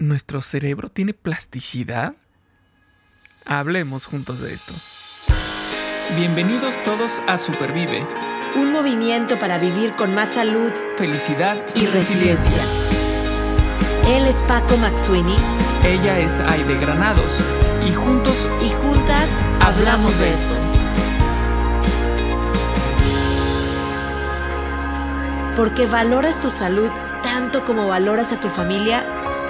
¿Nuestro cerebro tiene plasticidad? Hablemos juntos de esto. Bienvenidos todos a Supervive. Un movimiento para vivir con más salud, felicidad y, resiliencia. Él es Paco Maxuini. Ella es Aide Granados. Y juntos y juntas hablamos de esto. Porque valoras tu salud tanto como valoras a tu familia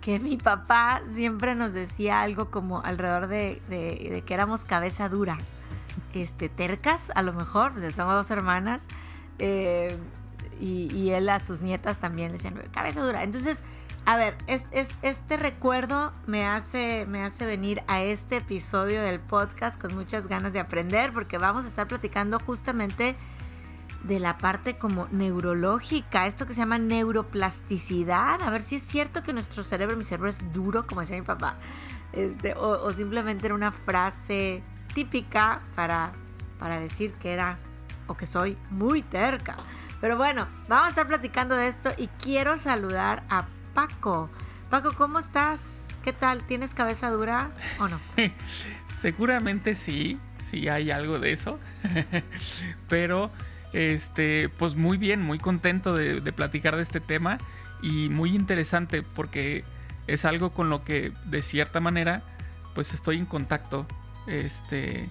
que mi papá siempre nos decía algo como alrededor de, que éramos cabeza dura, este, tercas a lo mejor, pues, somos dos hermanas, eh, y, él a sus nietas también le decían cabeza dura. Entonces, a ver, es, este recuerdo me hace, me hace venir a este episodio del podcast con muchas ganas de aprender, porque vamos a estar platicando justamente de la parte como neurológica, esto que se llama neuroplasticidad, a ver si es cierto que nuestro cerebro, mi cerebro es duro, como decía mi papá, este, o, simplemente era una frase típica para, para decir que era o que soy muy terca. Pero bueno, vamos a estar platicando de esto y quiero saludar a Paco. Paco, ¿cómo estás? ¿Qué tal? ¿Tienes cabeza dura o no? Seguramente sí, sí hay algo de eso. Pero este, pues muy bien, muy contento de, platicar de este tema y muy interesante porque es algo con lo que de cierta manera pues estoy en contacto este,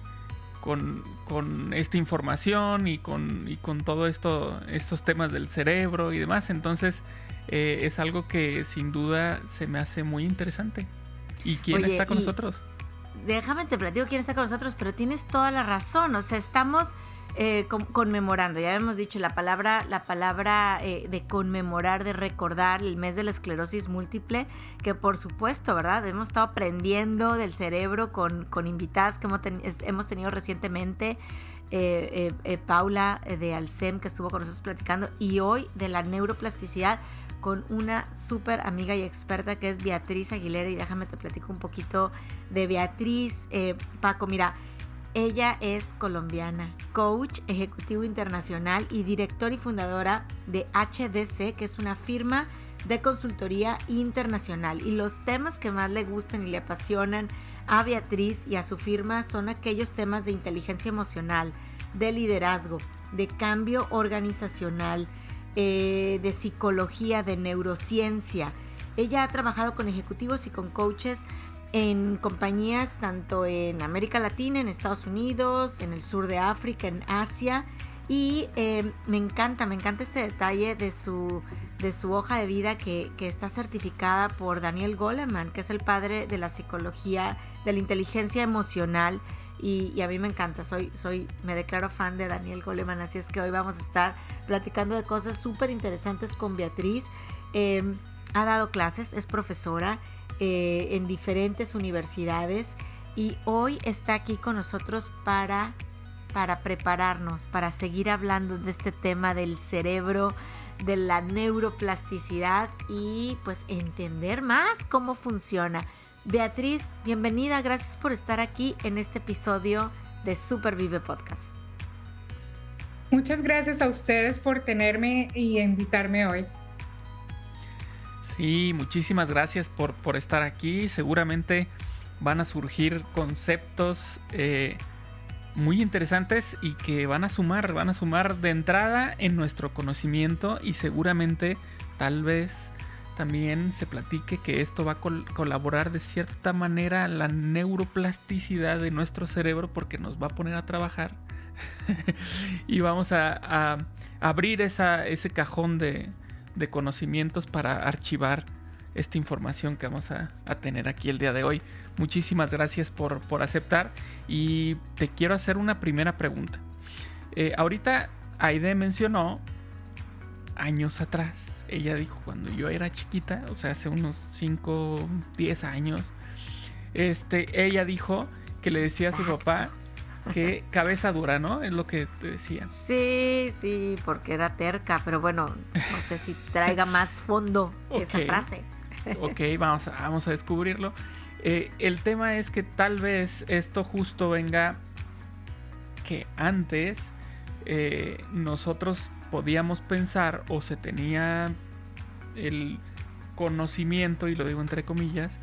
con, esta información y con, y con todo esto, estos temas del cerebro y demás. Entonces eh, es algo que sin duda se me hace muy interesante. ¿Y quién está con nosotros? Déjame te platico quién está con nosotros, pero tienes toda la razón. O sea, estamos eh, conmemorando, ya hemos dicho la palabra, la palabra eh, de conmemorar, de recordar el mes de la esclerosis múltiple, que por supuesto, ¿verdad? Hemos estado aprendiendo del cerebro con, invitadas que hemos, tenido recientemente. Eh, Paula de Alcem que estuvo con nosotros platicando y hoy de la neuroplasticidad con una súper amiga y experta que es Beatriz Aguilera y déjame te platico un poquito de Beatriz. Paco, mira, ella es colombiana, coach ejecutivo internacional y director y fundadora de HDC, que es una firma de consultoría internacional. Y los temas que más le gustan y le apasionan a Beatriz y a su firma son aquellos temas de inteligencia emocional, de liderazgo, de cambio organizacional, eh, de psicología, de neurociencia. Ella ha trabajado con ejecutivos y con coaches en compañías tanto en América Latina, en Estados Unidos, en el sur de África, en Asia. Y eh, me encanta, me encanta este detalle de su, de su hoja de vida que, está certificada por Daniel Goleman, que es el padre de la psicología, de la inteligencia emocional. Y, a mí me encanta, soy, soy, me declaro fan de Daniel Goleman, así es que hoy vamos a estar platicando de cosas súper interesantes con Beatriz. Eh, ha dado clases, es profesora eh, en diferentes universidades y hoy está aquí con nosotros para, para prepararnos, para seguir hablando de este tema del cerebro, de la neuroplasticidad y pues entender más cómo funciona. Beatriz, bienvenida, gracias por estar aquí en este episodio de Supervive Podcast. Muchas gracias a ustedes por tenerme y invitarme hoy. Sí, muchísimas gracias por, por estar aquí. Seguramente van a surgir conceptos eh, muy interesantes y que van a sumar, van a sumar de entrada en nuestro conocimiento y seguramente tal vez también se platique que esto va a colaborar de cierta manera la neuroplasticidad de nuestro cerebro porque nos va a poner a trabajar y vamos a, abrir ese cajón de, de conocimientos para archivar esta información que vamos a, tener aquí el día de hoy. Muchísimas gracias por, aceptar y te quiero hacer una primera pregunta. Eh, ahorita Aide mencionó años atrás, ella dijo cuando yo era chiquita, o sea, hace unos 5, 10 años, este, ella dijo que le decía a su papá que cabeza dura, ¿no? Es lo que te decía. Sí, sí, porque era terca, pero bueno, no sé si traiga más fondo esa frase. ok, vamos a, vamos a descubrirlo. Eh, el tema es que tal vez esto justo venga que antes eh, nosotros podíamos pensar o se tenía el conocimiento, y lo digo entre comillas,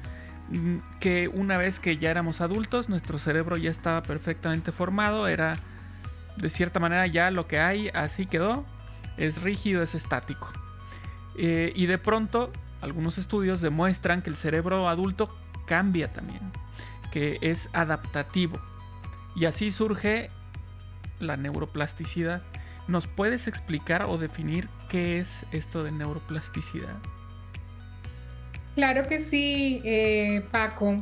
que una vez que ya éramos adultos, nuestro cerebro ya estaba perfectamente formado, era de cierta manera ya lo que hay, así quedó, es rígido, es estático. Eh, y de pronto, algunos estudios demuestran que el cerebro adulto cambia también, que es adaptativo. Y así surge la neuroplasticidad. ¿Nos puedes explicar o definir qué es esto de neuroplasticidad? Claro que sí, eh, Paco.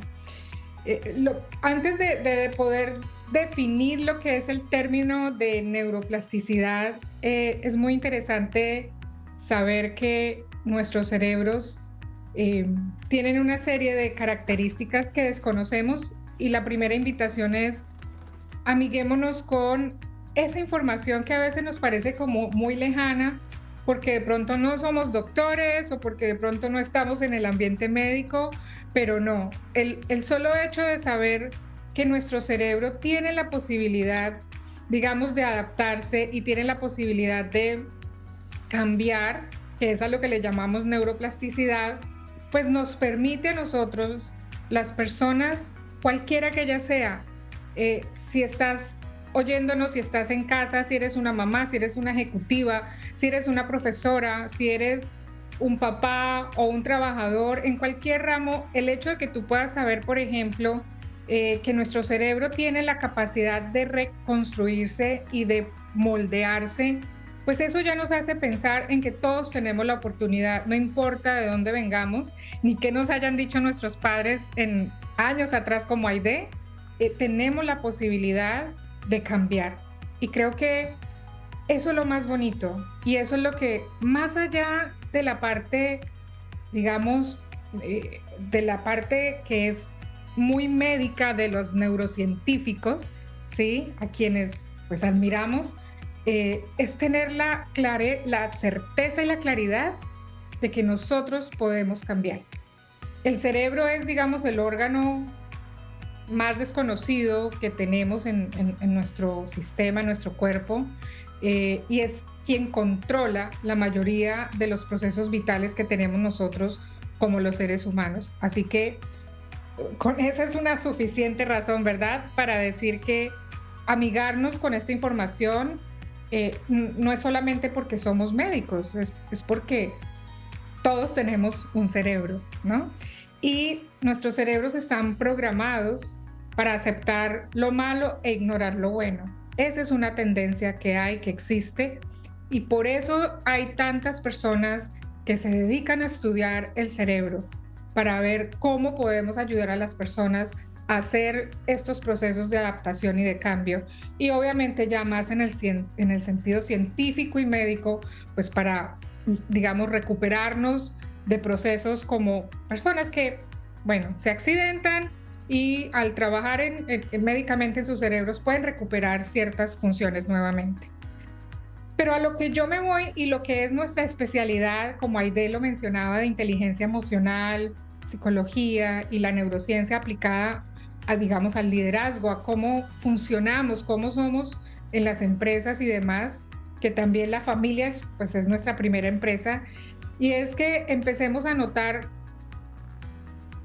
Eh, antes de, poder definir lo que es el término de neuroplasticidad, eh, es muy interesante saber que nuestros cerebros tienen una serie de características que desconocemos y la primera invitación es amiguémonos con esa información que a veces nos parece como muy lejana, porque de pronto no somos doctores o porque de pronto no estamos en el ambiente médico, pero no, el, solo hecho de saber que nuestro cerebro tiene la posibilidad, digamos, de adaptarse y tiene la posibilidad de cambiar, que es a lo que le llamamos neuroplasticidad, pues nos permite a nosotros, las personas, cualquiera que ella sea, eh, si estás oyéndonos, si estás en casa, si eres una mamá, si eres una ejecutiva, si eres una profesora, si eres un papá o un trabajador, en cualquier ramo, el hecho de que tú puedas saber, por ejemplo, eh, que nuestro cerebro tiene la capacidad de reconstruirse y de moldearse, pues eso ya nos hace pensar en que todos tenemos la oportunidad, no importa de dónde vengamos, ni qué nos hayan dicho nuestros padres en años atrás como Aide, eh, tenemos la posibilidad de cambiar. Y creo que eso es lo más bonito y eso es lo que más allá de la parte, digamos, eh, de la parte que es muy médica de los neurocientíficos, ¿sí? A quienes pues admiramos, eh, es tener la, clare, la certeza y la claridad de que nosotros podemos cambiar. El cerebro es, digamos, el órgano más desconocido que tenemos en, nuestro sistema, en nuestro cuerpo, eh, y es quien controla la mayoría de los procesos vitales que tenemos nosotros como los seres humanos. Así que con esa es una suficiente razón, ¿verdad? Para decir que amigarnos con esta información eh, no es solamente porque somos médicos, es, es porque todos tenemos un cerebro, ¿no? Y nuestros cerebros están programados para aceptar lo malo e ignorar lo bueno. Esa es una tendencia que hay, que existe, y por eso hay tantas personas que se dedican a estudiar el cerebro para ver cómo podemos ayudar a las personas a hacer estos procesos de adaptación y de cambio. Y obviamente ya más en el, en el sentido científico y médico, pues para, digamos, recuperarnos de procesos como personas que, bueno, se accidentan y al trabajar en, médicamente en sus cerebros pueden recuperar ciertas funciones nuevamente. Pero a lo que yo me voy y lo que es nuestra especialidad, como Aide lo mencionaba, de inteligencia emocional, psicología y la neurociencia aplicada a, digamos, al liderazgo, a cómo funcionamos, cómo somos en las empresas y demás, que también la familia es, pues es nuestra primera empresa y es que empecemos a notar,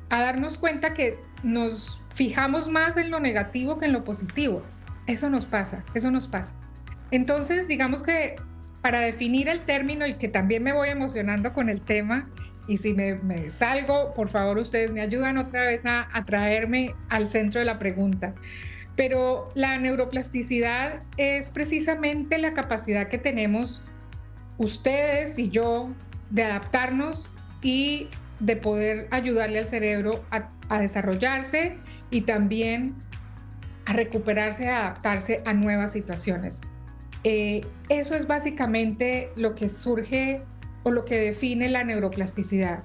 a darnos cuenta que nos fijamos más en lo negativo que en lo positivo. Eso nos pasa, eso nos pasa. Entonces, digamos que para definir el término y que también me voy emocionando con el tema, y si me, salgo, por favor ustedes me ayudan otra vez a, a traerme al centro de la pregunta. Pero la neuroplasticidad es precisamente la capacidad que tenemos ustedes y yo de adaptarnos y de poder ayudarle al cerebro a, desarrollarse y también a recuperarse, a adaptarse a nuevas situaciones. Eh, eso es básicamente lo que surge o lo que define la neuroplasticidad,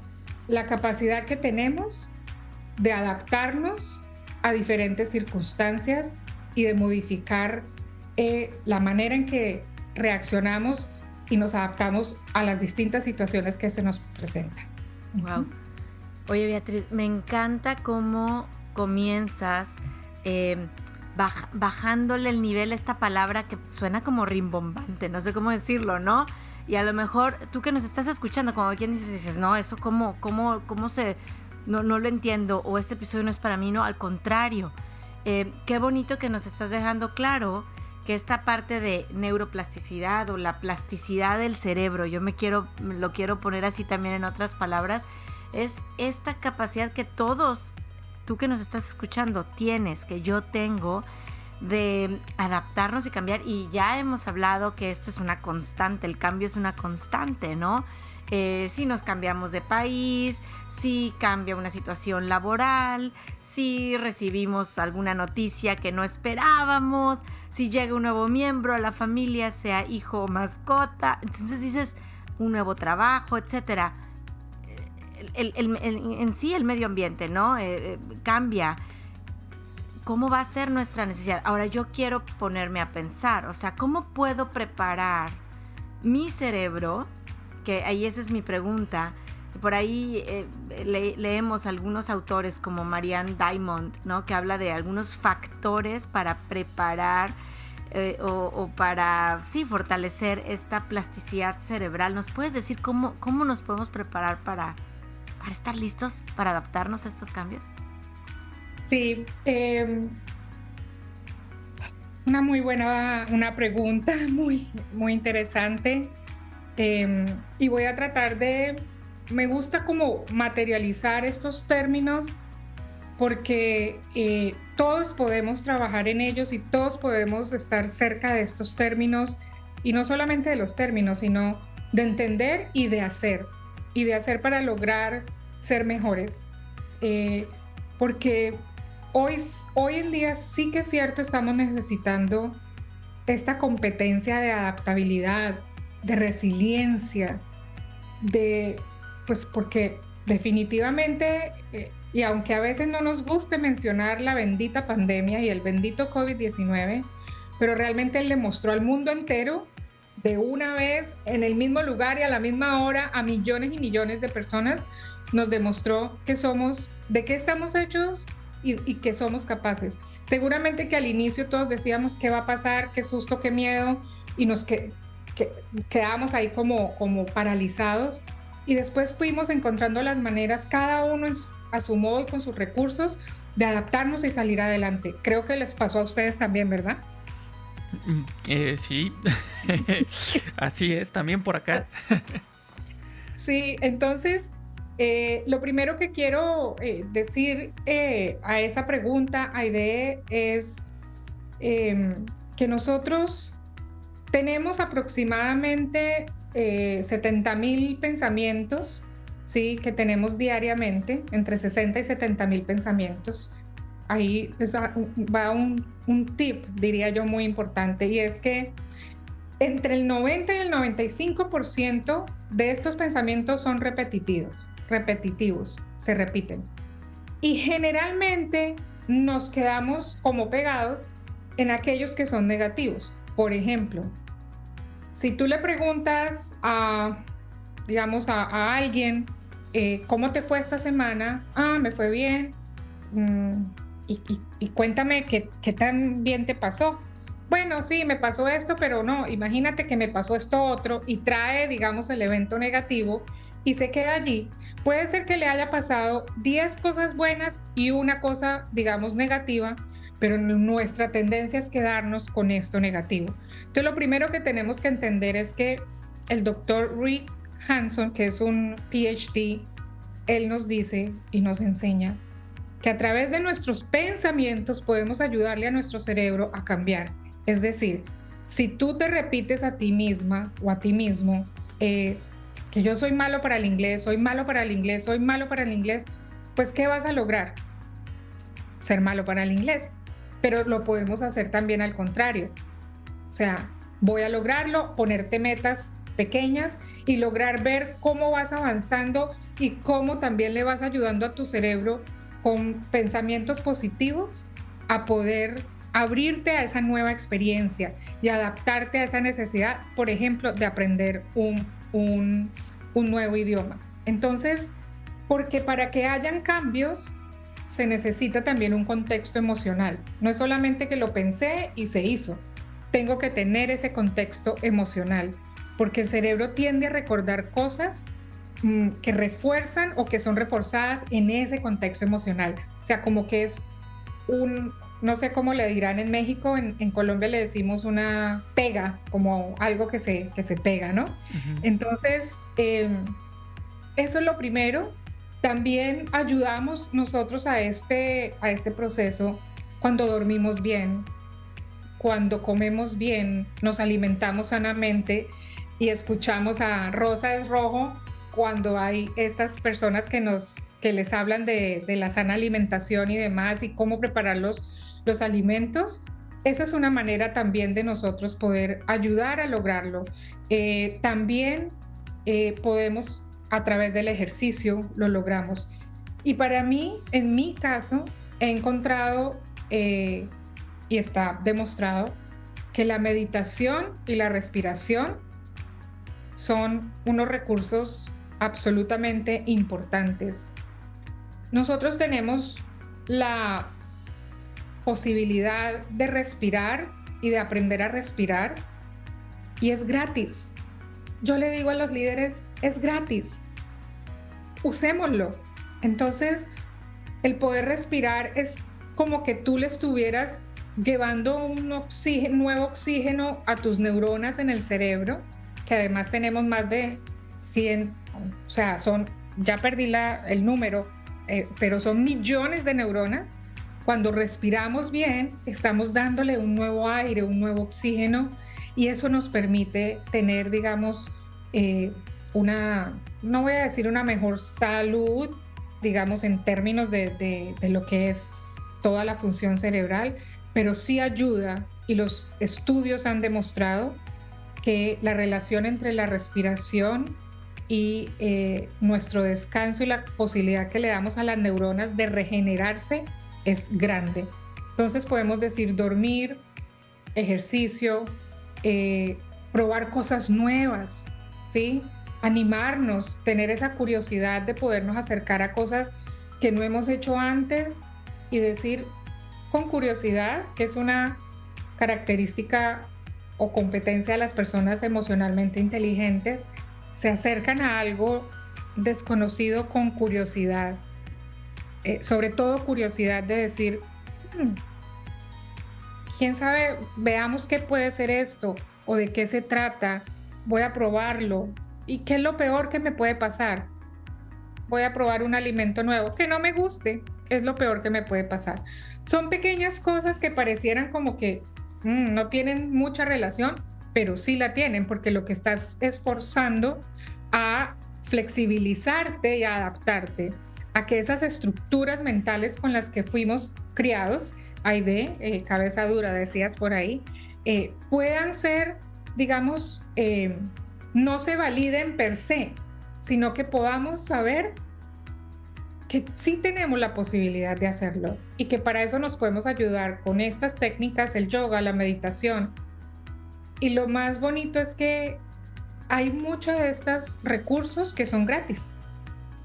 la capacidad que tenemos de adaptarnos a diferentes circunstancias y de modificar eh, la manera en que reaccionamos y nos adaptamos a las distintas situaciones que se nos presentan. Wow. Oye, Beatriz, me encanta cómo comienzas eh, bajándole el nivel a esta palabra que suena como rimbombante, no sé cómo decirlo, ¿no? Y a lo mejor tú que nos estás escuchando, como quien dices, dices, no, eso cómo, cómo, cómo se, no, no lo entiendo, o este episodio no es para mí, no, al contrario. Eh, qué bonito que nos estás dejando claro que esta parte de neuroplasticidad o la plasticidad del cerebro, yo me quiero, lo quiero poner así también en otras palabras, es esta capacidad que todos, tú que nos estás escuchando, tienes, que yo tengo, de adaptarnos y cambiar. Y ya hemos hablado que esto es una constante, el cambio es una constante, ¿no? Si nos cambiamos de país, si cambia una situación laboral, si recibimos alguna noticia que no esperábamos, si llega un nuevo miembro a la familia, sea hijo o mascota, entonces dices un nuevo trabajo, etcétera. en sí el medio ambiente, ¿no? Eh, eh, cambia. ¿Cómo va a ser nuestra necesidad? Ahora yo quiero ponerme a pensar, o sea, ¿cómo puedo preparar mi cerebro que ahí esa es mi pregunta. Por ahí eh, leemos algunos autores como Marianne Diamond, ¿no? que habla de algunos factores para preparar eh, o, para sí, fortalecer esta plasticidad cerebral. ¿Nos puedes decir cómo, cómo nos podemos preparar para, estar listos, para adaptarnos a estos cambios? Sí, em, una muy buena una pregunta, muy, muy interesante. Em, y voy a tratar de, me gusta como materializar estos términos porque eh, todos podemos trabajar en ellos y todos podemos estar cerca de estos términos y no solamente de los términos, sino de entender y de hacer y de hacer para lograr ser mejores. Eh, porque hoy, hoy en día sí que es cierto, estamos necesitando esta competencia de adaptabilidad, de resiliencia, de, pues porque definitivamente, eh, y aunque a veces no nos guste mencionar la bendita pandemia y el bendito COVID-19, pero realmente él le mostró al mundo entero de una vez, en el mismo lugar y a la misma hora, a millones y millones de personas, nos demostró que somos, de qué estamos hechos y, que somos capaces. Seguramente que al inicio todos decíamos qué va a pasar, qué susto, qué miedo, y nos que, que quedamos ahí como, como paralizados y después fuimos encontrando las maneras, cada uno a su modo y con sus recursos, de adaptarnos y salir adelante. Creo que les pasó a ustedes también, ¿verdad? Mm, eh, sí, así es, también por acá. sí, entonces, eh, lo primero que quiero eh, decir a esa pregunta, Aide, es em, que nosotros tenemos aproximadamente 70 eh, mil pensamientos, ¿sí? Que tenemos diariamente, entre 60 y 70 mil pensamientos. Ahí va un, un tip, diría yo, muy importante, y es que entre el 90 y el 95% de estos pensamientos son repetitivos, repetitivos, se repiten. Y generalmente nos quedamos como pegados en aquellos que son negativos. Por ejemplo, si tú le preguntas a, digamos, a, alguien, eh, ¿cómo te fue esta semana? Ah, me fue bien. Mm, y, cuéntame qué, qué tan bien te pasó. Bueno, sí, me pasó esto, pero no, imagínate que me pasó esto otro y trae, digamos, el evento negativo y se queda allí. Puede ser que le haya pasado 10 cosas buenas y una cosa, digamos, negativa, pero nuestra tendencia es quedarnos con esto negativo. Entonces, lo primero que tenemos que entender es que el doctor Rick Hanson, que es un PhD, él nos dice y nos enseña que a través de nuestros pensamientos podemos ayudarle a nuestro cerebro a cambiar. Es decir, si tú te repites a ti misma o a ti mismo eh, que yo soy malo para el inglés, soy malo para el inglés, soy malo para el inglés, pues ¿qué vas a lograr? Ser malo para el inglés pero lo podemos hacer también al contrario. O sea, voy a lograrlo, ponerte metas pequeñas y lograr ver cómo vas avanzando y cómo también le vas ayudando a tu cerebro con pensamientos positivos a poder abrirte a esa nueva experiencia y adaptarte a esa necesidad, por ejemplo, de aprender un, un, un nuevo idioma. Entonces, porque para que hayan cambios se necesita también un contexto emocional. No es solamente que lo pensé y se hizo. Tengo que tener ese contexto emocional, porque el cerebro tiende a recordar cosas mm, que refuerzan o que son reforzadas en ese contexto emocional. O sea, como que es un, no sé cómo le dirán en México, en, Colombia le decimos una pega, como algo que se, que se pega, ¿no? Entonces, em, eso es lo primero. También ayudamos nosotros a este, a este proceso cuando dormimos bien, cuando comemos bien, nos alimentamos sanamente y escuchamos a Rosa es Rojo cuando hay estas personas que nos que les hablan de, la sana alimentación y demás y cómo preparar los, los alimentos. Esa es una manera también de nosotros poder ayudar a lograrlo. Eh, también eh, podemos a través del ejercicio lo logramos. Y para mí, en mi caso, he encontrado eh, y está demostrado que la meditación y la respiración son unos recursos absolutamente importantes. Nosotros tenemos la posibilidad de respirar y de aprender a respirar y es gratis. Yo le digo a los líderes, es gratis. Usémoslo. Entonces, el poder respirar es como que tú le estuvieras llevando un oxígeno, nuevo oxígeno a tus neuronas en el cerebro, que además tenemos más de 100, o sea, son, ya perdí la, el número, eh, pero son millones de neuronas. Cuando respiramos bien, estamos dándole un nuevo aire, un nuevo oxígeno, y eso nos permite tener, digamos, eh, una, no voy a decir una mejor salud, digamos, en términos de, lo que es toda la función cerebral, pero sí ayuda y los estudios han demostrado que la relación entre la respiración y eh, nuestro descanso y la posibilidad que le damos a las neuronas de regenerarse es grande. Entonces podemos decir dormir, ejercicio, eh, probar cosas nuevas, ¿sí? Animarnos, tener esa curiosidad de podernos acercar a cosas que no hemos hecho antes y decir con curiosidad, que es una característica o competencia de las personas emocionalmente inteligentes, se acercan a algo desconocido con curiosidad. Eh, sobre todo curiosidad de decir, hmm, quién sabe, veamos qué puede ser esto o de qué se trata voy a probarlo. ¿Y qué es lo peor que me puede pasar? Voy a probar un alimento nuevo que no me guste, es lo peor que me puede pasar. Son pequeñas cosas que parecieran como que mm, no tienen mucha relación, pero sí la tienen porque lo que estás esforzando a flexibilizarte y a adaptarte a que esas estructuras mentales con las que fuimos criados, hay de eh, cabeza dura, decías por ahí, eh, puedan ser digamos, eh, no se validen per se, sino que podamos saber que sí tenemos la posibilidad de hacerlo y que para eso nos podemos ayudar con estas técnicas, el yoga, la meditación. Y lo más bonito es que hay muchos de estos recursos que son gratis,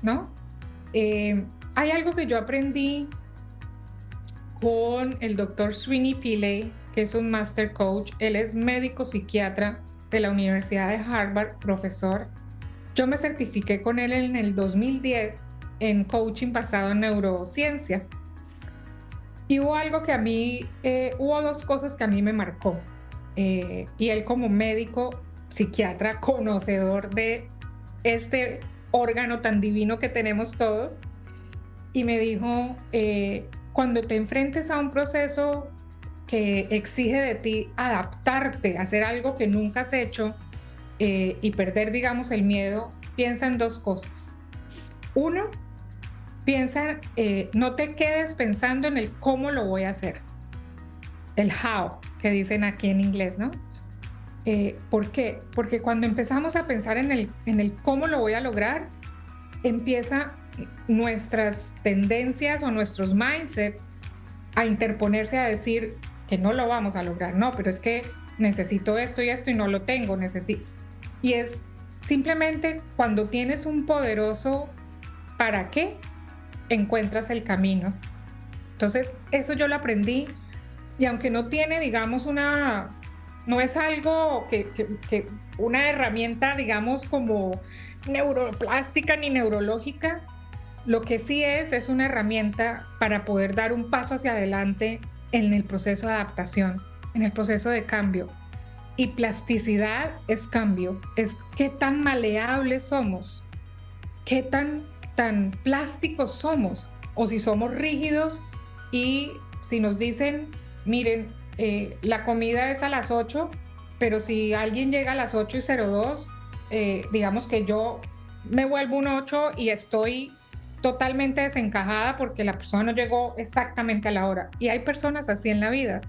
¿no? Eh, hay algo que yo aprendí con el doctor Srini Pillay, que es un master coach. Él es médico psiquiatra de la Universidad de Harvard, profesor. Yo me certifiqué con él en el 2010 en coaching basado en neurociencia. Y hubo algo que a mí, eh, hubo dos cosas que a mí me marcó. Eh, y él como médico psiquiatra, conocedor de este órgano tan divino que tenemos todos, y me dijo, eh, cuando te enfrentes a un proceso que exige de ti adaptarte, hacer algo que nunca has hecho eh, y perder, digamos, el miedo, piensa en dos cosas. Uno, piensa, eh, no te quedes pensando en el cómo lo voy a hacer, el how, que dicen aquí en inglés, ¿no? Eh, ¿Por qué? Porque cuando empezamos a pensar en el, en el cómo lo voy a lograr, empieza nuestras tendencias o nuestros mindsets a interponerse a decir que no lo vamos a lograr. No, pero es que necesito esto y esto y no lo tengo, necesito. Y es simplemente cuando tienes un poderoso para qué, encuentras el camino. Entonces, eso yo lo aprendí y aunque no tiene, digamos, una, no es algo que, que una herramienta, digamos, como neuroplástica ni neurológica, lo que sí es, es una herramienta para poder dar un paso hacia adelante en el proceso de adaptación, en el proceso de cambio. Y plasticidad es cambio, es qué tan maleables somos, qué tan, tan plásticos somos, o si somos rígidos y si nos dicen, miren, eh, la comida es a las 8, pero si alguien llega a las 8 y 02, eh, digamos que yo me vuelvo un 8 y estoy totalmente desencajada porque la persona no llegó exactamente a la hora. Y hay personas así en la vida.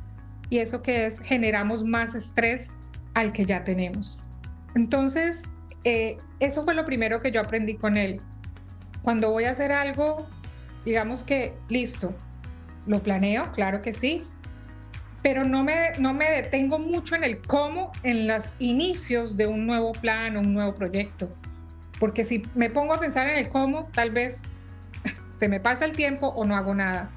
Y eso que es, generamos más estrés al que ya tenemos. Entonces, eh, eso fue lo primero que yo aprendí con él. Cuando voy a hacer algo, digamos que listo, lo planeo, claro que sí, pero no me, no me detengo mucho en el cómo en los inicios de un nuevo plan o un nuevo proyecto. Porque si me pongo a pensar en el cómo, tal vez se me pasa el tiempo o no hago nada.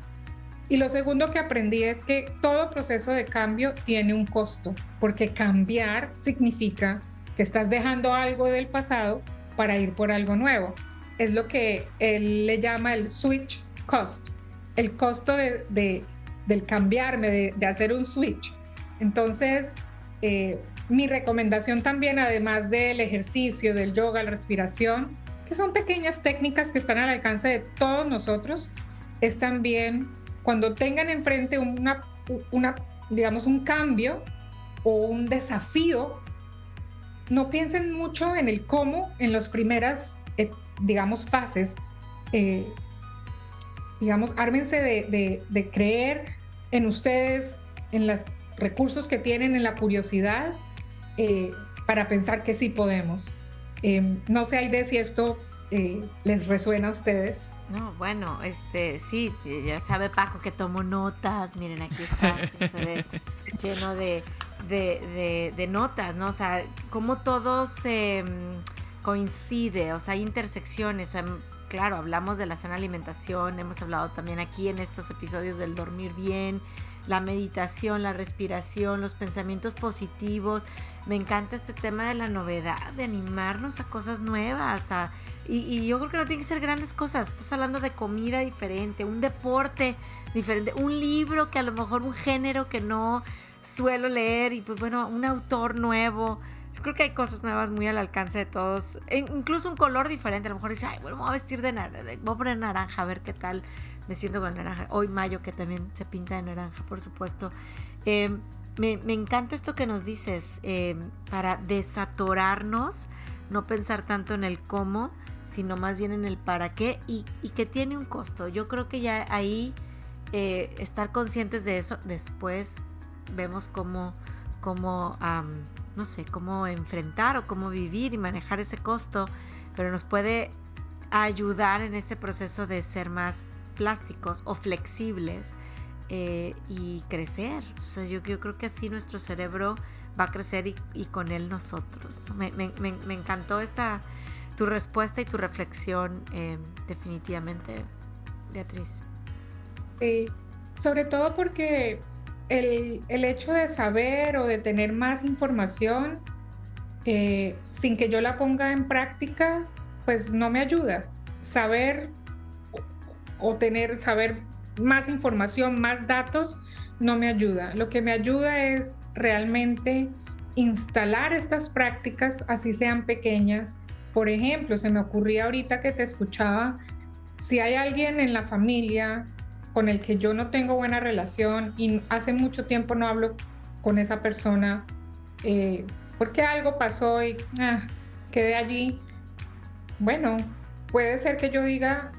Y lo segundo que aprendí es que todo proceso de cambio tiene un costo, porque cambiar significa que estás dejando algo del pasado para ir por algo nuevo. Es lo que él le llama el switch cost, el costo de, del cambiarme, de, hacer un switch. Entonces, eh, mi recomendación también, además del ejercicio, del yoga, la respiración, que son pequeñas técnicas que están al alcance de todos nosotros, es también cuando tengan enfrente una, una digamos, un cambio o un desafío, no piensen mucho en el cómo en las primeras, eh, digamos, fases. Eh, digamos, ármense de, de, creer en ustedes, en los recursos que tienen, en la curiosidad, eh, para pensar que sí podemos. Em, no sé, Aide, si esto eh, les resuena a ustedes. No, bueno, este, sí, ya sabe Paco que tomo notas. Miren, aquí está, se ve lleno de, de, notas, ¿no? O sea, cómo todo se mm, coincide, o sea, hay intersecciones. claro, hablamos de la sana alimentación, hemos hablado también aquí en estos episodios del dormir bien, la meditación, la respiración, los pensamientos positivos. Me encanta este tema de la novedad, de animarnos a cosas nuevas. y, yo creo que no tiene que ser grandes cosas. Estás hablando de comida diferente, un deporte diferente, un libro que a lo mejor un género que no suelo leer y pues bueno, un autor nuevo. Yo creo que hay cosas nuevas muy al alcance de todos. E incluso un color diferente. A lo mejor dice, ay, bueno, me voy a vestir de naranja, voy a poner naranja a ver qué tal me siento con naranja. Hoy mayo que también se pinta de naranja, por supuesto. Eh, me, encanta esto que nos dices, eh, para desatorarnos, no pensar tanto en el cómo, sino más bien en el para qué y, que tiene un costo. Yo creo que ya ahí eh, estar conscientes de eso, después vemos cómo, cómo no sé, cómo enfrentar o cómo vivir y manejar ese costo, pero nos puede ayudar en ese proceso de ser más plásticos o flexibles eh, y crecer. O sea, yo, creo que así nuestro cerebro va a crecer y, con él nosotros. Me, encantó esta tu respuesta y tu reflexión eh, definitivamente, Beatriz. Sobre todo porque el, el, hecho de saber o de tener más información eh, sin que yo la ponga en práctica, pues no me ayuda. Saber o tener, saber más información, más datos, no me ayuda. Lo que me ayuda es realmente instalar estas prácticas, así sean pequeñas. Por ejemplo, se me ocurría ahorita que te escuchaba, si hay alguien en la familia con el que yo no tengo buena relación y hace mucho tiempo no hablo con esa persona, eh, porque algo pasó y ah, quedé allí, bueno, puede ser que yo diga,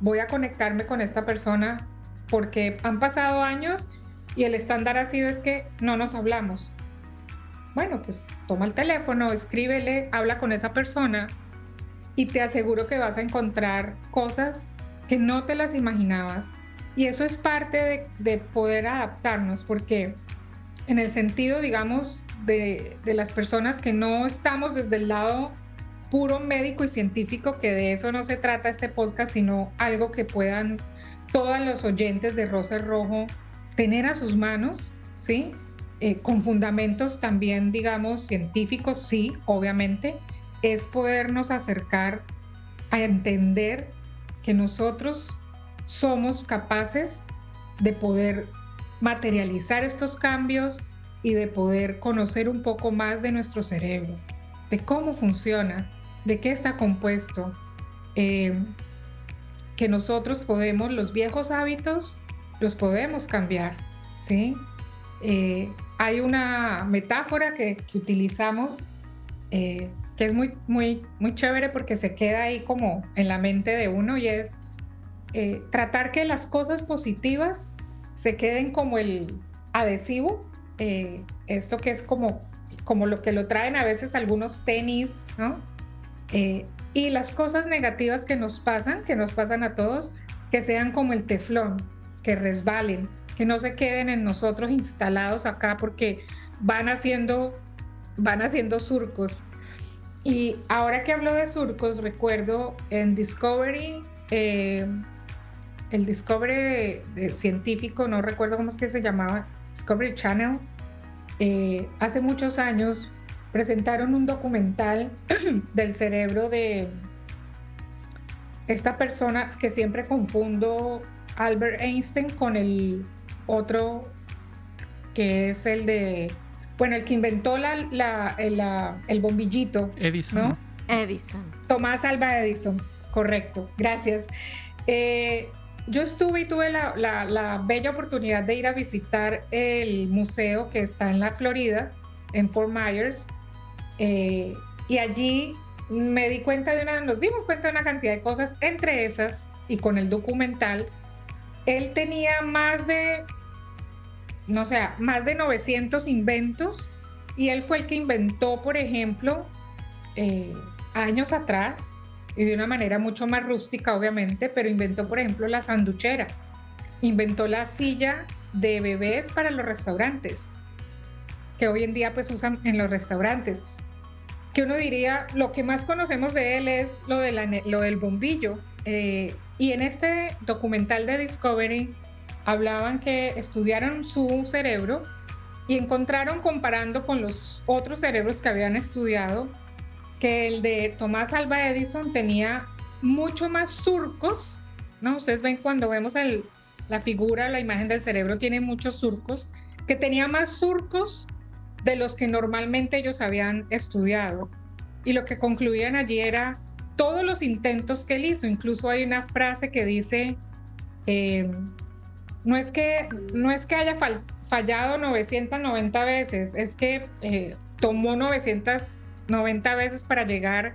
voy a conectarme con esta persona porque han pasado años y el estándar ha sido es que no nos hablamos. bueno, pues toma el teléfono, escríbele, habla con esa persona y te aseguro que vas a encontrar cosas que no te las imaginabas. Y eso es parte de, poder adaptarnos, porque en el sentido, digamos, de, de, las personas que no estamos desde el lado puro médico y científico, que de eso no se trata este podcast, sino algo que puedan todos los oyentes de Rosa Rojo tener a sus manos, ¿sí? Eh, con fundamentos también, digamos, científicos, sí, obviamente, es podernos acercar a entender que nosotros somos capaces de poder materializar estos cambios y de poder conocer un poco más de nuestro cerebro, de cómo funciona, de qué está compuesto, eh, que nosotros podemos, los viejos hábitos, los podemos cambiar, ¿sí? Eh, hay una metáfora que, utilizamos eh, que es muy, muy, muy chévere porque se queda ahí como en la mente de uno y es tratar que las cosas positivas se queden como el adhesivo, esto que es como, como lo que lo traen a veces algunos tenis, ¿no? Y las cosas negativas que nos pasan, que nos pasan a todos, que sean como el teflón, que resbalen, que no se queden en nosotros instalados acá porque van haciendo, van haciendo surcos. Y ahora que hablo de surcos, recuerdo en Discovery, eh, el Discovery científico, no recuerdo cómo es que se llamaba, Discovery Channel, eh, hace muchos años presentaron un documental del cerebro de esta persona que siempre confundo Albert Einstein con el otro que es el de, bueno, el que inventó la, el, bombillito. Edison. ¿no? Edison. Tomás Alba Edison, correcto, gracias. Eh, yo estuve y tuve la, bella oportunidad de ir a visitar el museo que está en la Florida, en Fort Myers, eh, y allí me di cuenta de una, nos dimos cuenta de una cantidad de cosas, entre esas, y con el documental, él tenía más de, no sé, más de 900 inventos y él fue el que inventó, por ejemplo, eh, años atrás, y de una manera mucho más rústica, obviamente, pero inventó, por ejemplo, la sanduchera, inventó la silla de bebés para los restaurantes, que hoy en día pues usan en los restaurantes. Que uno diría, lo que más conocemos de él es lo, de lo del bombillo, eh, y en este documental de Discovery hablaban que estudiaron su cerebro y encontraron comparando con los otros cerebros que habían estudiado que el de Tomás Alba Edison tenía mucho más surcos, ¿no? Ustedes ven cuando vemos el, la figura, la imagen del cerebro tiene muchos surcos, que tenía más surcos de los que normalmente ellos habían estudiado. Y lo que concluían allí era todos los intentos que él hizo. Incluso hay una frase que dice, eh, no, es que, no es que haya fallado 990 veces, es que eh, tomó 990 veces para llegar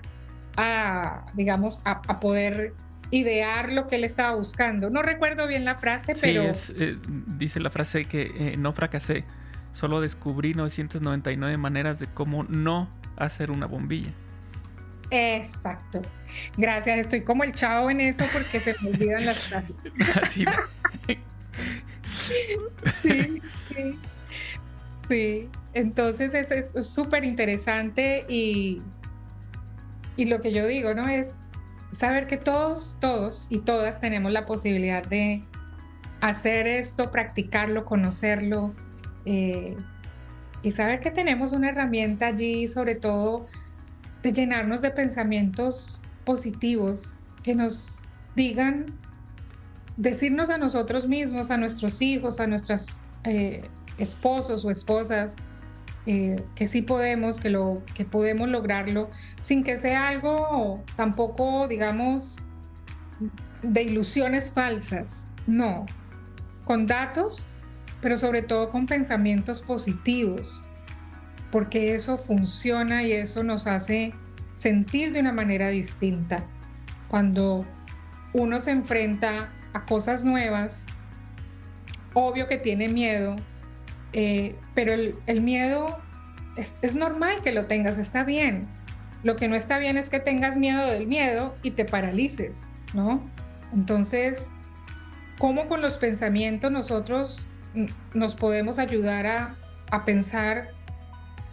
a, digamos, a, poder idear lo que él estaba buscando. No recuerdo bien la frase, pero... Eh, dice la frase que no fracasé, solo descubrí 999 maneras de cómo no hacer una bombilla. Exacto. Gracias, estoy como el chavo en eso porque se me olvidan las frases. sí, sí, sí. Entonces es súper interesante y, y lo que yo digo, ¿no? Es saber que todos, todos y todas tenemos la posibilidad de hacer esto, practicarlo, conocerlo eh, y saber que tenemos una herramienta allí, sobre todo de llenarnos de pensamientos positivos que nos digan, decirnos a nosotros mismos, a nuestros hijos, a nuestros eh, esposos o esposas, eh, que sí podemos, que, lo, que podemos lograrlo, sin que sea algo tampoco, digamos, de ilusiones falsas, no, con datos, pero sobre todo con pensamientos positivos porque eso funciona y eso nos hace sentir de una manera distinta. Cuando uno se enfrenta a cosas nuevas, obvio que tiene miedo, eh, pero el, miedo es, normal que lo tengas, está bien. Lo que no está bien es que tengas miedo del miedo y te paralices, ¿no? Entonces, ¿cómo con los pensamientos nosotros nos podemos ayudar a, a pensar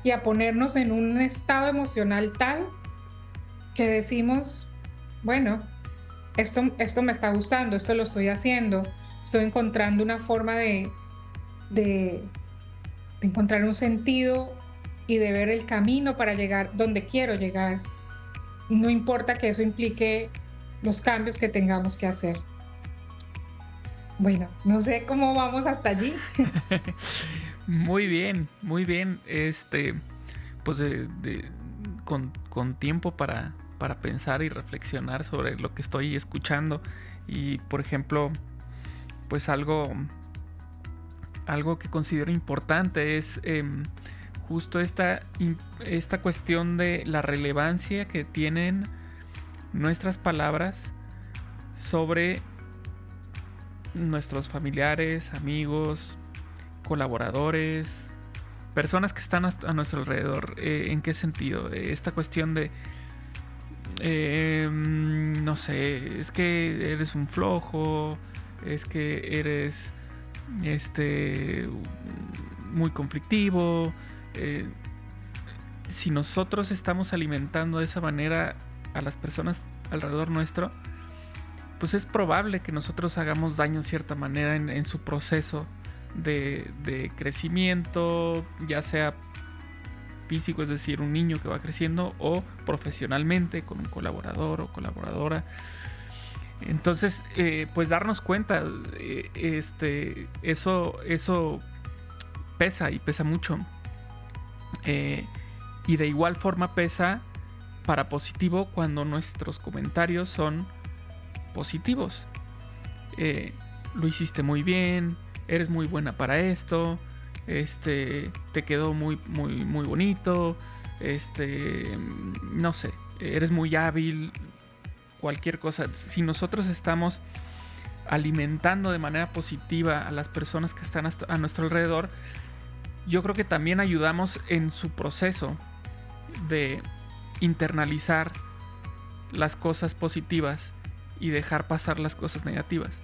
y a ponernos en un estado emocional tal que decimos, bueno, esto, esto me está gustando, esto lo estoy haciendo, estoy encontrando una forma de, de, encontrar un sentido y de ver el camino para llegar donde quiero llegar. No importa que eso implique los cambios que tengamos que hacer. Bueno, no sé cómo vamos hasta allí. muy bien, muy bien. Este, pues con, con, tiempo para, para pensar y reflexionar sobre lo que estoy escuchando. Y por ejemplo, pues algo, algo que considero importante es em, justo esta, esta cuestión de la relevancia que tienen nuestras palabras sobre nuestros familiares, amigos, colaboradores, personas que están a, nuestro alrededor. Eh, ¿En qué sentido? Esta cuestión de em, no sé, es que eres un flojo, es que eres este muy conflictivo. Eh, si nosotros estamos alimentando de esa manera a las personas alrededor nuestro, pues es probable que nosotros hagamos daño en cierta manera en, su proceso de, crecimiento, ya sea físico, es decir, un niño que va creciendo, o profesionalmente con un colaborador o colaboradora. Entonces, eh, pues darnos cuenta, eh, este, eso, eso pesa y pesa mucho. Eh, y de igual forma pesa para positivo cuando nuestros comentarios son positivos. lo hiciste muy bien, eres muy buena para esto, este, te quedó muy, muy, muy bonito, este, no sé, eres muy hábil, cualquier cosa. Si nosotros estamos alimentando de manera positiva a las personas que están a nuestro alrededor, yo creo que también ayudamos en su proceso de internalizar las cosas positivas y dejar pasar las cosas negativas.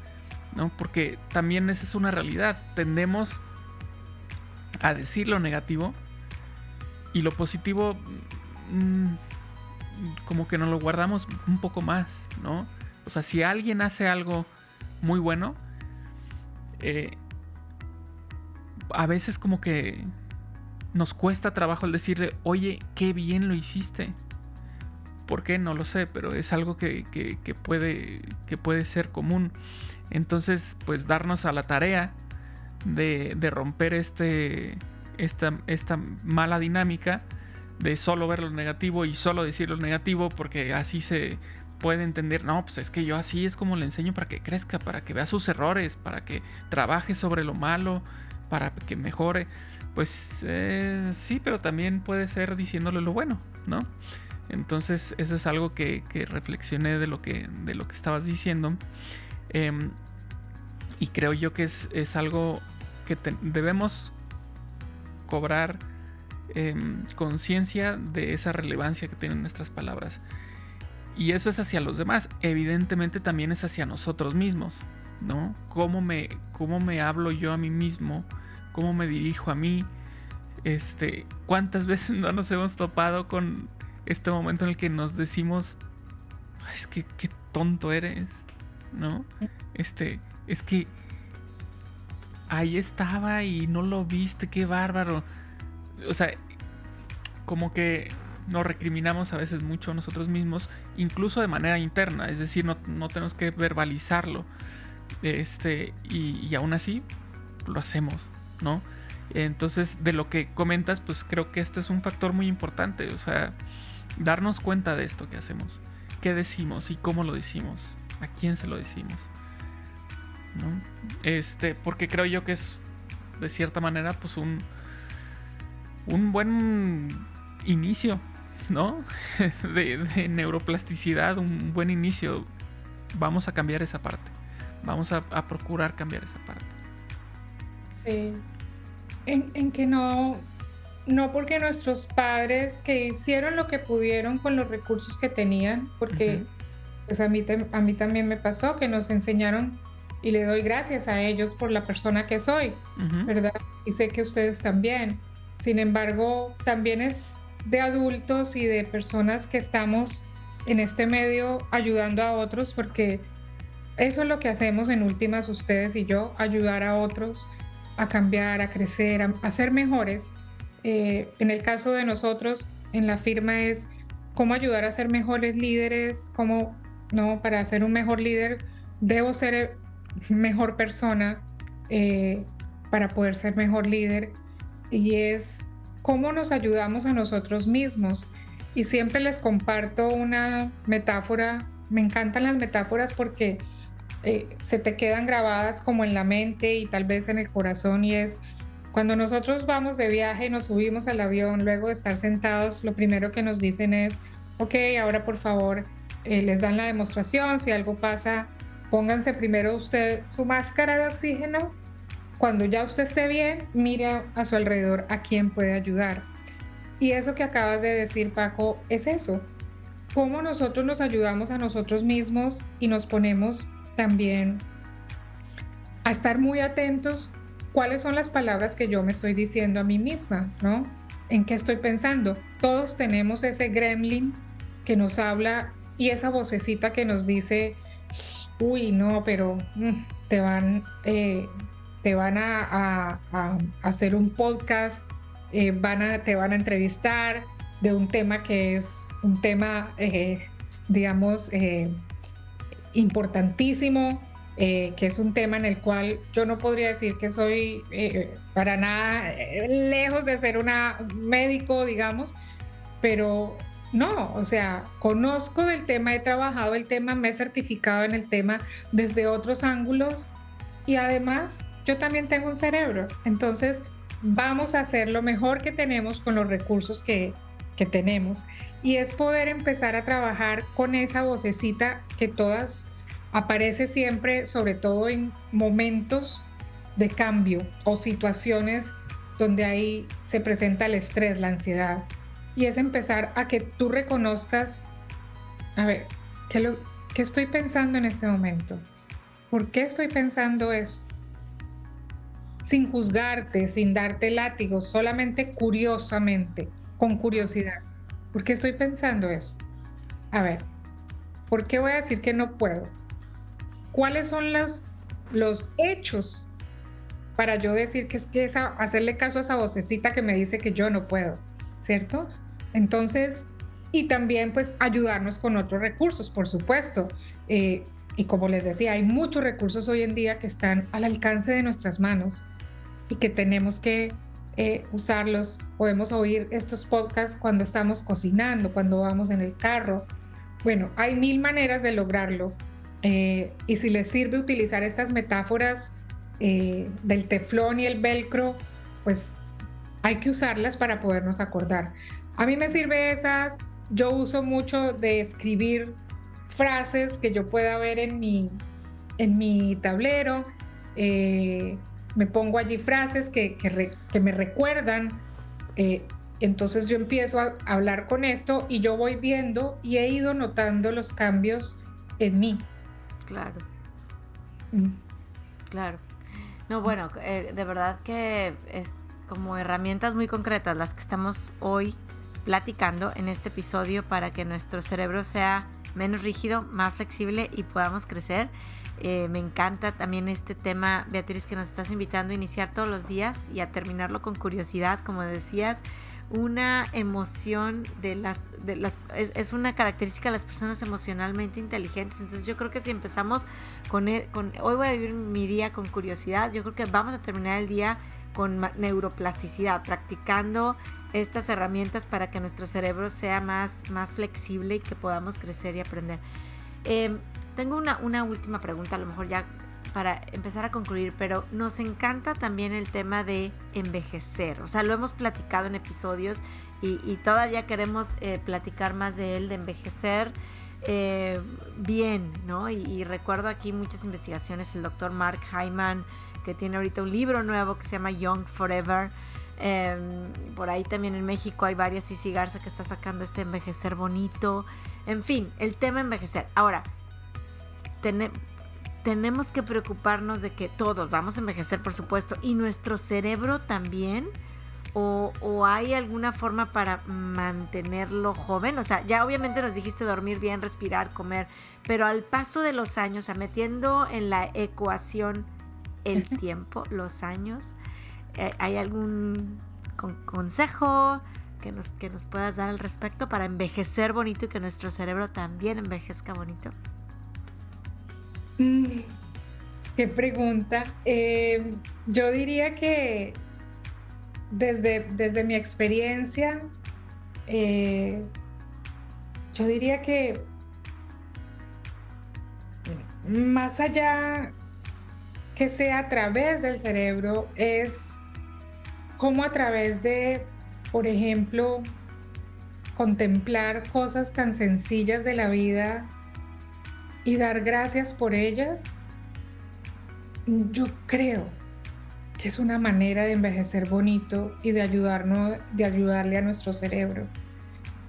¿no? Porque también esa es una realidad. Tendemos a decir lo negativo y lo positivo mm, como que nos lo guardamos un poco más, ¿no? O sea, si alguien hace algo muy bueno, eh, a veces como que nos cuesta trabajo el decirle, oye, qué bien lo hiciste. ¿Por qué? No lo sé, pero es algo que, puede, que puede ser común. Entonces, pues darnos a la tarea de, romper este, esta, esta mala dinámica de solo ver lo negativo y solo decir lo negativo porque así se puede entender, no, pues es que yo así es como le enseño para que crezca, para que vea sus errores, para que trabaje sobre lo malo, para que mejore. Pues eh, sí, pero también puede ser diciéndole lo bueno, ¿no? Entonces eso es algo que, reflexioné de lo que, de lo que estabas diciendo. Em, y creo yo que es, es algo que debemos cobrar Em, conciencia de esa relevancia que tienen nuestras palabras. Y eso es hacia los demás. Evidentemente también es hacia nosotros mismos, ¿no? ¿Cómo me, cómo me hablo yo a mí mismo? ¿Cómo me dirijo a mí? Este, ¿cuántas veces no nos hemos topado con este momento en el que nos decimos, es que qué tonto eres, ¿no? Este, es que ahí estaba y no lo viste, qué bárbaro o sea, como que nos recriminamos a veces mucho nosotros mismos, incluso de manera interna, es decir, no, tenemos que verbalizarlo. Este, y, aún así lo hacemos, ¿no? Entonces, de lo que comentas, pues creo que este es un factor muy importante, o sea, darnos cuenta de esto que hacemos, qué decimos y cómo lo decimos, a quién se lo decimos, ¿no? Este, porque creo yo que es, de cierta manera, pues un, un buen inicio, ¿no? De, neuroplasticidad, un buen inicio. Vamos a cambiar esa parte. Vamos a, procurar cambiar esa parte. Sí. En, que no, no porque nuestros padres que hicieron lo que pudieron con los recursos que tenían, porque pues a mí, a mí también me pasó que nos enseñaron y le doy gracias a ellos por la persona que soy, ¿verdad? Y sé que ustedes también. Sin embargo, también es de adultos y de personas que estamos en este medio ayudando a otros, porque eso es lo que hacemos en últimas ustedes y yo, ayudar a otros a cambiar, a crecer, a, ser mejores. Eh, en el caso de nosotros, en la firma es cómo ayudar a ser mejores líderes, cómo, no, para ser un mejor líder debo ser mejor persona eh, para poder ser mejor líder y es cómo nos ayudamos a nosotros mismos. Y siempre les comparto una metáfora, me encantan las metáforas porque eh, se te quedan grabadas como en la mente y tal vez en el corazón y es cuando nosotros vamos de viaje y nos subimos al avión, luego de estar sentados, lo primero que nos dicen es, ok, ahora por favor, eh, les dan la demostración, si algo pasa, pónganse primero usted su máscara de oxígeno. Cuando ya usted esté bien, mire a su alrededor a quién puede ayudar. Y eso que acabas de decir, Paco, es eso. Cómo nosotros nos ayudamos a nosotros mismos y nos ponemos también a estar muy atentos cuáles son las palabras que yo me estoy diciendo a mí misma, ¿no? ¿En qué estoy pensando? Todos tenemos ese gremlin que nos habla y esa vocecita que nos dice, uy, no, pero mm, te van, eh, te van a, hacer un podcast, eh, van a, te van a entrevistar de un tema que es un tema, eh, digamos, importantísimo, que es un tema en el cual yo no podría decir que soy para nada lejos de ser una médico, digamos, pero no, o sea, conozco el tema, he trabajado el tema, me he certificado en el tema desde otros ángulos y además yo también tengo un cerebro. Entonces, vamos a hacer lo mejor que tenemos con los recursos que, que tenemos y es poder empezar a trabajar con esa vocecita que todas aparece siempre, sobre todo en momentos de cambio o situaciones donde ahí se presenta el estrés, la ansiedad y es empezar a que tú reconozcas, a ver, ¿qué, lo, ¿qué estoy pensando en este momento? ¿Por qué estoy pensando eso? Sin juzgarte, sin darte látigo, solamente curiosamente, con curiosidad. ¿Por qué estoy pensando eso? A ver, ¿por qué voy a decir que no puedo? ¿Cuáles son los, los hechos para yo decir que es que hacerle caso a esa vocecita que me dice que yo no puedo? ¿Cierto? Entonces, y también pues ayudarnos con otros recursos, por supuesto. Eh, y como les decía, hay muchos recursos hoy en día que están al alcance de nuestras manos y que tenemos que eh, usarlos. Podemos oír estos podcasts cuando estamos cocinando, cuando vamos en el carro. Bueno, hay mil maneras de lograrlo. Eh, y si les sirve utilizar estas metáforas del teflón y el velcro, pues hay que usarlas para podernos acordar. A mí me sirve esas, yo uso mucho de escribir frases que yo pueda ver en mi, en mi tablero. Eh, me pongo allí frases que, que, me recuerdan. Eh, entonces yo empiezo a hablar con esto y yo voy viendo y he ido notando los cambios en mí. Claro. Mm. Claro. No, bueno, eh, de verdad que es como herramientas muy concretas las que estamos hoy platicando en este episodio para que nuestro cerebro sea menos rígido, más flexible y podamos crecer. Eh, me encanta también este tema, Beatriz, que nos estás invitando a iniciar todos los días y a terminarlo con curiosidad, como decías, una emoción de las, de las es, una característica de las personas emocionalmente inteligentes. Entonces yo creo que si empezamos con, e, con hoy voy a vivir mi día con curiosidad, yo creo que vamos a terminar el día con neuroplasticidad, practicando estas herramientas para que nuestro cerebro sea más, más flexible y que podamos crecer y aprender. Em, tengo una, una última pregunta, a lo mejor ya para empezar a concluir, pero nos encanta también el tema de envejecer. O sea, lo hemos platicado en episodios y, todavía queremos eh, platicar más de él, de envejecer eh, bien, ¿no? Y, recuerdo aquí muchas investigaciones, el doctor Mark Hyman, que tiene ahorita un libro nuevo que se llama Young Forever, Em, por ahí también en México hay varias Cici Garza que está sacando este envejecer bonito. En fin, el tema envejecer. Ahora, tenemos que preocuparnos de que todos vamos a envejecer, por supuesto, y nuestro cerebro también. O, o, hay alguna forma para mantenerlo joven? O sea, ya obviamente nos dijiste dormir bien, respirar, comer, pero al paso de los años, o metiendo en la ecuación el tiempo, los años, eh, ¿Hay algún consejo que nos, que nos puedas dar al respecto para envejecer bonito y que nuestro cerebro también envejezca bonito? Mm, qué pregunta. Eh, yo diría que desde, desde mi experiencia, eh, yo diría que más allá que sea a través del cerebro, es cómo a través de, por ejemplo, contemplar cosas tan sencillas de la vida y dar gracias por ella, yo creo que es una manera de envejecer bonito y de ayudarnos, de ayudarle a nuestro cerebro.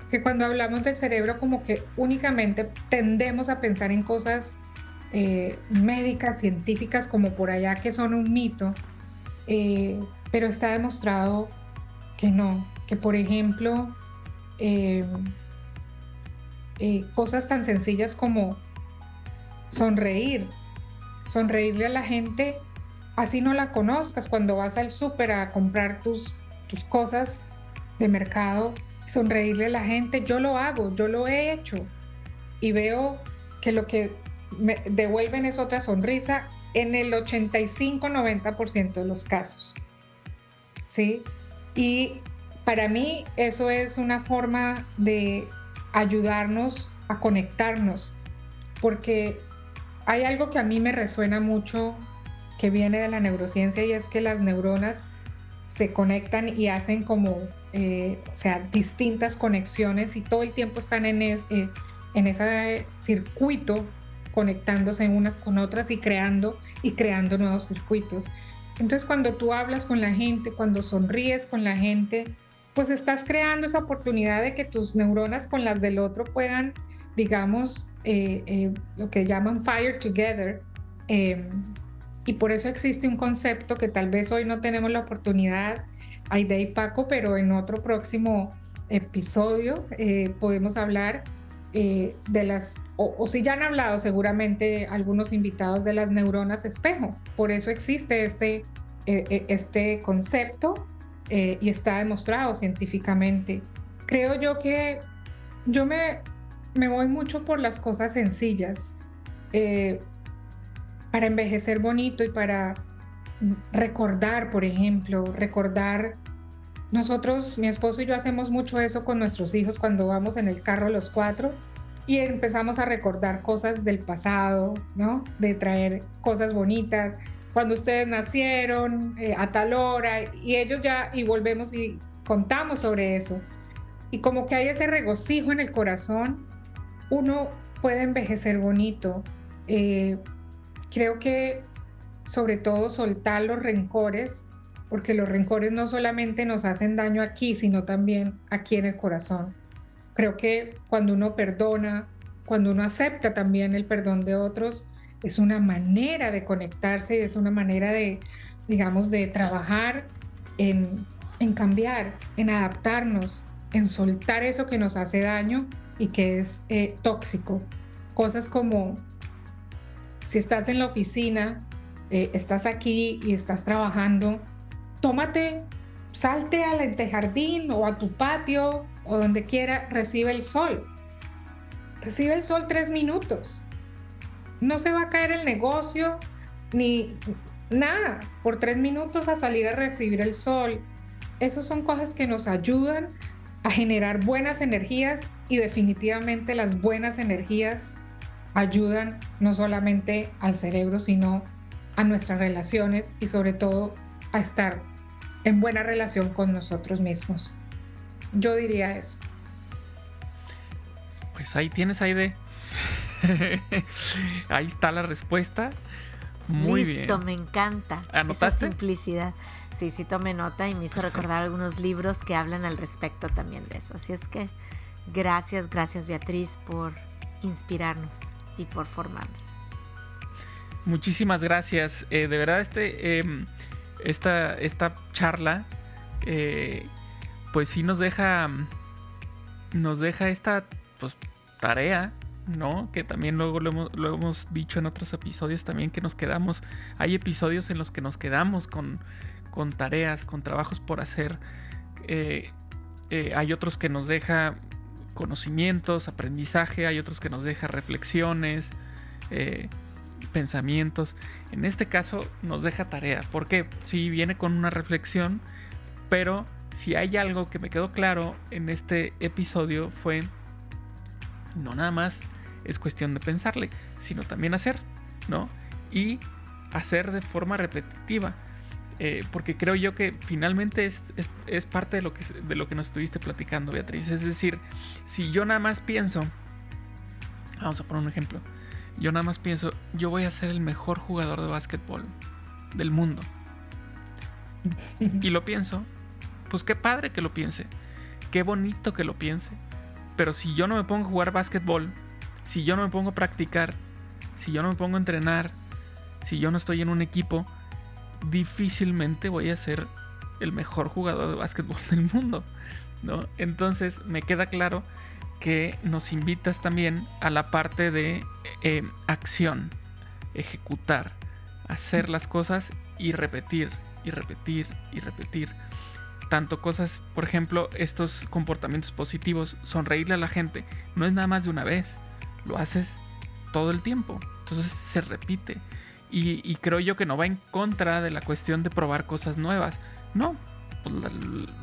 Que cuando hablamos del cerebro como que únicamente tendemos a pensar en cosas eh, médicas, científicas como por allá que son un mito, eh, pero está demostrado que no, que por ejemplo, eh, cosas tan sencillas como sonreír, sonreírle a la gente, así no la conozcas cuando vas al súper a comprar tus, tus cosas de mercado, sonreírle a la gente, yo lo hago, yo lo he hecho y veo que lo que me devuelven es otra sonrisa en el 85-90% de los casos. ¿sí? Y para mí eso es una forma de ayudarnos a conectarnos, porque hay algo que a mí me resuena mucho que viene de la neurociencia y es que las neuronas se conectan y hacen como, eh, o sea, distintas conexiones y todo el tiempo están en, eh, en ese circuito conectándose unas con otras y creando y creando nuevos circuitos. Entonces cuando tú hablas con la gente, cuando sonríes con la gente, pues estás creando esa oportunidad de que tus neuronas con las del otro puedan, digamos, eh, eh, lo que llaman fire together. Em, y por eso existe un concepto que tal vez hoy no tenemos la oportunidad, Aide y Paco, pero en otro próximo episodio eh, podemos hablar de las, o, o, si ya han hablado seguramente algunos invitados de las neuronas espejo. Por eso existe este, este concepto y está demostrado científicamente. Creo yo que yo me, me voy mucho por las cosas sencillas para envejecer bonito y para recordar, por ejemplo, recordar nosotros, mi esposo y yo hacemos mucho eso con nuestros hijos cuando vamos en el carro los cuatro y empezamos a recordar cosas del pasado, ¿no? De traer cosas bonitas. Cuando ustedes nacieron, eh, a tal hora, y ellos ya, y volvemos y contamos sobre eso. Y como que hay ese regocijo en el corazón, uno puede envejecer bonito. Eh, creo que sobre todo soltar los rencores porque los rencores no solamente nos hacen daño aquí, sino también aquí en el corazón. Creo que cuando uno perdona, cuando uno acepta también el perdón de otros, es una manera de conectarse y es una manera de, digamos, de trabajar en, cambiar, en adaptarnos, en soltar eso que nos hace daño y que es eh, tóxico. Cosas como si estás en la oficina, eh, estás aquí y estás trabajando tómate, salte al jardín o a tu patio o donde quiera, recibe el sol. Recibe el sol tres minutos. No se va a caer el negocio ni nada por tres minutos a salir a recibir el sol. Esas son cosas que nos ayudan a generar buenas energías y definitivamente las buenas energías ayudan no solamente al cerebro, sino a nuestras relaciones y sobre todo a estar en buena relación con nosotros mismos. Yo diría eso. Pues ahí tienes, Aide. ahí está la respuesta. Muy Listo, me encanta. Esa simplicidad. Sí, sí tomé nota y me hizo recordar algunos libros que hablan al respecto también de eso. Así es que gracias, gracias Beatriz por inspirarnos y por formarnos. Muchísimas gracias. Eh, de verdad, este, em, esta, esta charla, eh, pues sí nos deja, nos deja esta pues, tarea, ¿no? Que también luego lo hemos, lo hemos dicho en otros episodios también que nos quedamos. Hay episodios en los que nos quedamos con, con tareas, con trabajos por hacer. Eh, hay otros que nos deja conocimientos, aprendizaje, hay otros que nos deja reflexiones, pensamientos. En este caso nos deja tarea, porque sí viene con una reflexión, pero si hay algo que me quedó claro en este episodio fue no nada más es cuestión de pensarle, sino también hacer, ¿no? Y hacer de forma repetitiva. Eh, porque creo yo que finalmente es, es, parte de lo, que, de lo que nos estuviste platicando, Beatriz. Es decir, si yo nada más pienso, vamos a poner un ejemplo, yo nada más pienso, yo voy a ser el mejor jugador de básquetbol del mundo. y lo pienso, pues qué padre que lo piense, qué bonito que lo piense. Pero si yo no me pongo a jugar básquetbol, si yo no me pongo a practicar, si yo no me pongo a entrenar, si yo no estoy en un equipo, difícilmente voy a ser el mejor jugador de básquetbol del mundo. ¿no? Entonces me queda claro que nos invitas también a la parte de eh, acción, ejecutar, hacer las cosas y repetir, y repetir, y repetir. Tanto cosas, por ejemplo, estos comportamientos positivos, sonreírle a la gente, no es nada más de una vez, lo haces todo el tiempo, entonces se repite. Y, creo yo que no va en contra de la cuestión de probar cosas nuevas, no, pues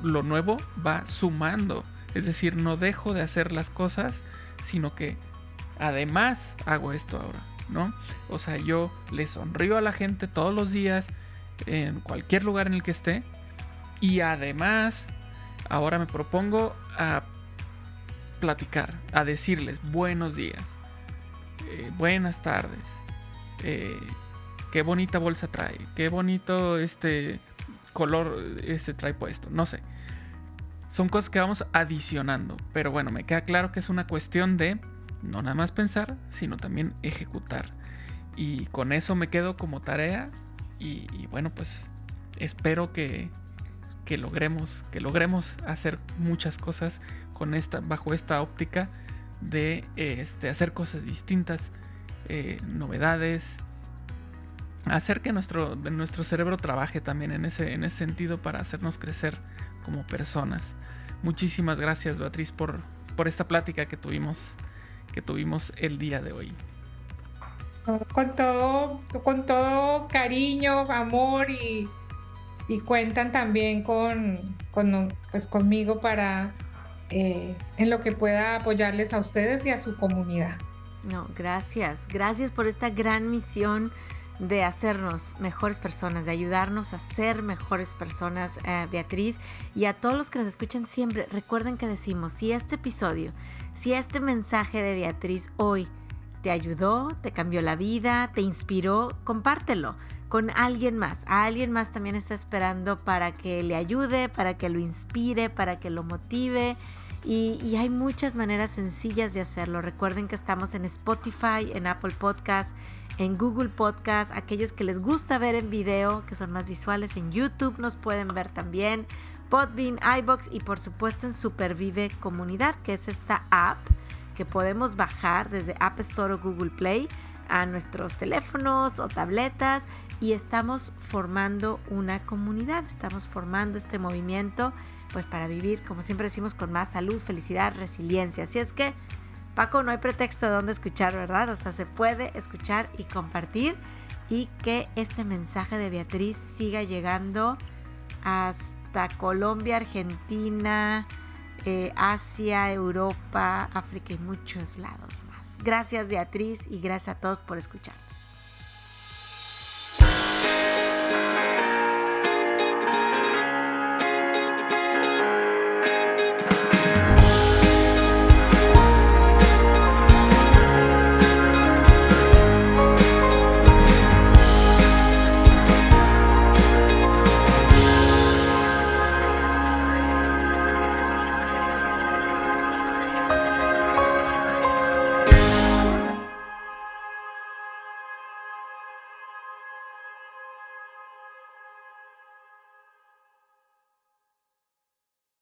lo nuevo va sumando es decir, no dejo de hacer las cosas, sino que además hago esto ahora, ¿no? O sea, yo le sonrío a la gente todos los días, en cualquier lugar en el que esté, y además ahora me propongo a platicar, a decirles buenos días, eh, buenas tardes, eh, qué bonita bolsa trae, qué bonito este color este trae puesto, no sé son cosas que vamos adicionando. Pero bueno, me queda claro que es una cuestión de no nada más pensar, sino también ejecutar. Y con eso me quedo como tarea. Y, bueno, pues espero que, que, logremos, que logremos hacer muchas cosas con esta, bajo esta óptica de este, hacer cosas distintas, eh, novedades, hacer que nuestro, nuestro cerebro trabaje también en ese, en ese sentido para hacernos crecer como personas. Muchísimas gracias Beatriz por, por esta plática que tuvimos, que tuvimos el día de hoy. Con todo, con todo cariño, amor y, y cuentan también con, con pues conmigo para eh, en lo que pueda apoyarles a ustedes y a su comunidad. No, gracias. Gracias por esta gran misión de hacernos mejores personas, de ayudarnos a ser mejores personas, eh, Beatriz. Y a todos los que nos escuchan siempre, recuerden que decimos, si este episodio, si este mensaje de Beatriz hoy te ayudó, te cambió la vida, te inspiró, compártelo con alguien más. A alguien más también está esperando para que le ayude, para que lo inspire, para que lo motive. Y, y, hay muchas maneras sencillas de hacerlo. Recuerden que estamos en Spotify, en Apple Podcast, en Google Podcast, aquellos que les gusta ver en video, que son más visuales, en YouTube nos pueden ver también, Podbean, iBox y por supuesto en Supervive Comunidad, que es esta app que podemos bajar desde App Store o Google Play a nuestros teléfonos o tabletas y estamos formando una comunidad, estamos formando este movimiento pues para vivir, como siempre decimos, con más salud, felicidad, resiliencia. Así es que Paco, no hay pretexto de dónde escuchar, ¿verdad? O sea, se puede escuchar y compartir y que este mensaje de Beatriz siga llegando hasta Colombia, Argentina, eh, Asia, Europa, África y muchos lados más. Gracias Beatriz y gracias a todos por escuchar.